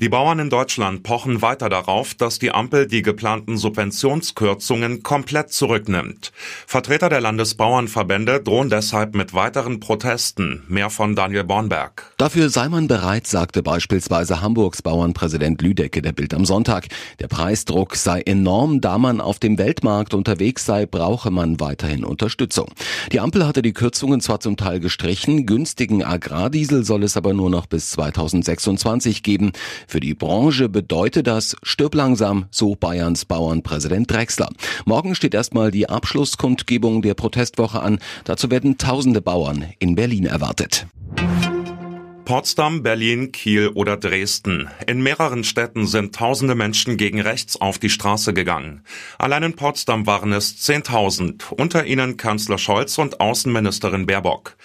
Die Bauern in Deutschland pochen weiter darauf, dass die Ampel die geplanten Subventionskürzungen komplett zurücknimmt. Vertreter der Landesbauernverbände drohen deshalb mit weiteren Protesten. Mehr von Daniel Bornberg. Dafür sei man bereit, sagte beispielsweise Hamburgs Bauernpräsident Lüdecke der Bild am Sonntag. Der Preisdruck sei enorm, da man auf dem Weltmarkt unterwegs sei, brauche man weiterhin Unterstützung. Die Ampel hatte die Kürzungen zwar zum Teil gestrichen, günstigen Agrardiesel soll es aber nur noch bis 2026 geben. Für die Branche bedeutet das stirb langsam, so Bayerns Bauernpräsident Drexler. Morgen steht erstmal die Abschlusskundgebung der Protestwoche an. Dazu werden tausende Bauern in Berlin erwartet. Potsdam, Berlin, Kiel oder Dresden. In mehreren Städten sind tausende Menschen gegen rechts auf die Straße gegangen. Allein in Potsdam waren es 10.000, unter ihnen Kanzler Scholz und Außenministerin Baerbock.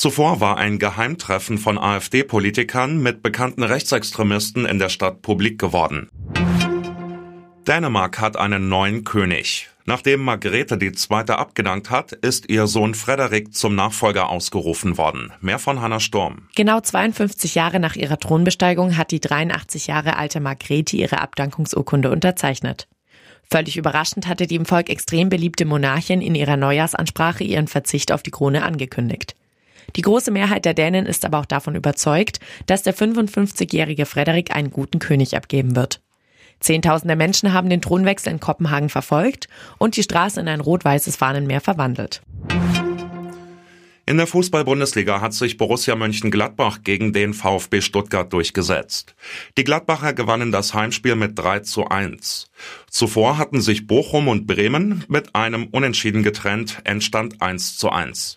Zuvor war ein Geheimtreffen von AfD-Politikern mit bekannten Rechtsextremisten in der Stadt publik geworden. Dänemark hat einen neuen König. Nachdem Margrethe II. abgedankt hat, ist ihr Sohn Frederik zum Nachfolger ausgerufen worden. Mehr von Hannah Sturm. Genau 52 Jahre nach ihrer Thronbesteigung hat die 83 Jahre alte Margrethe ihre Abdankungsurkunde unterzeichnet. Völlig überraschend hatte die im Volk extrem beliebte Monarchin in ihrer Neujahrsansprache ihren Verzicht auf die Krone angekündigt. Die große Mehrheit der Dänen ist aber auch davon überzeugt, dass der 55-jährige Frederik einen guten König abgeben wird. Zehntausende Menschen haben den Thronwechsel in Kopenhagen verfolgt und die Straße in ein rot-weißes Fahnenmeer verwandelt. In der Fußball-Bundesliga hat sich Borussia Mönchengladbach gegen den VfB Stuttgart durchgesetzt. Die Gladbacher gewannen das Heimspiel mit 3 zu 1. Zuvor hatten sich Bochum und Bremen mit einem Unentschieden getrennt, entstand 1 zu 1.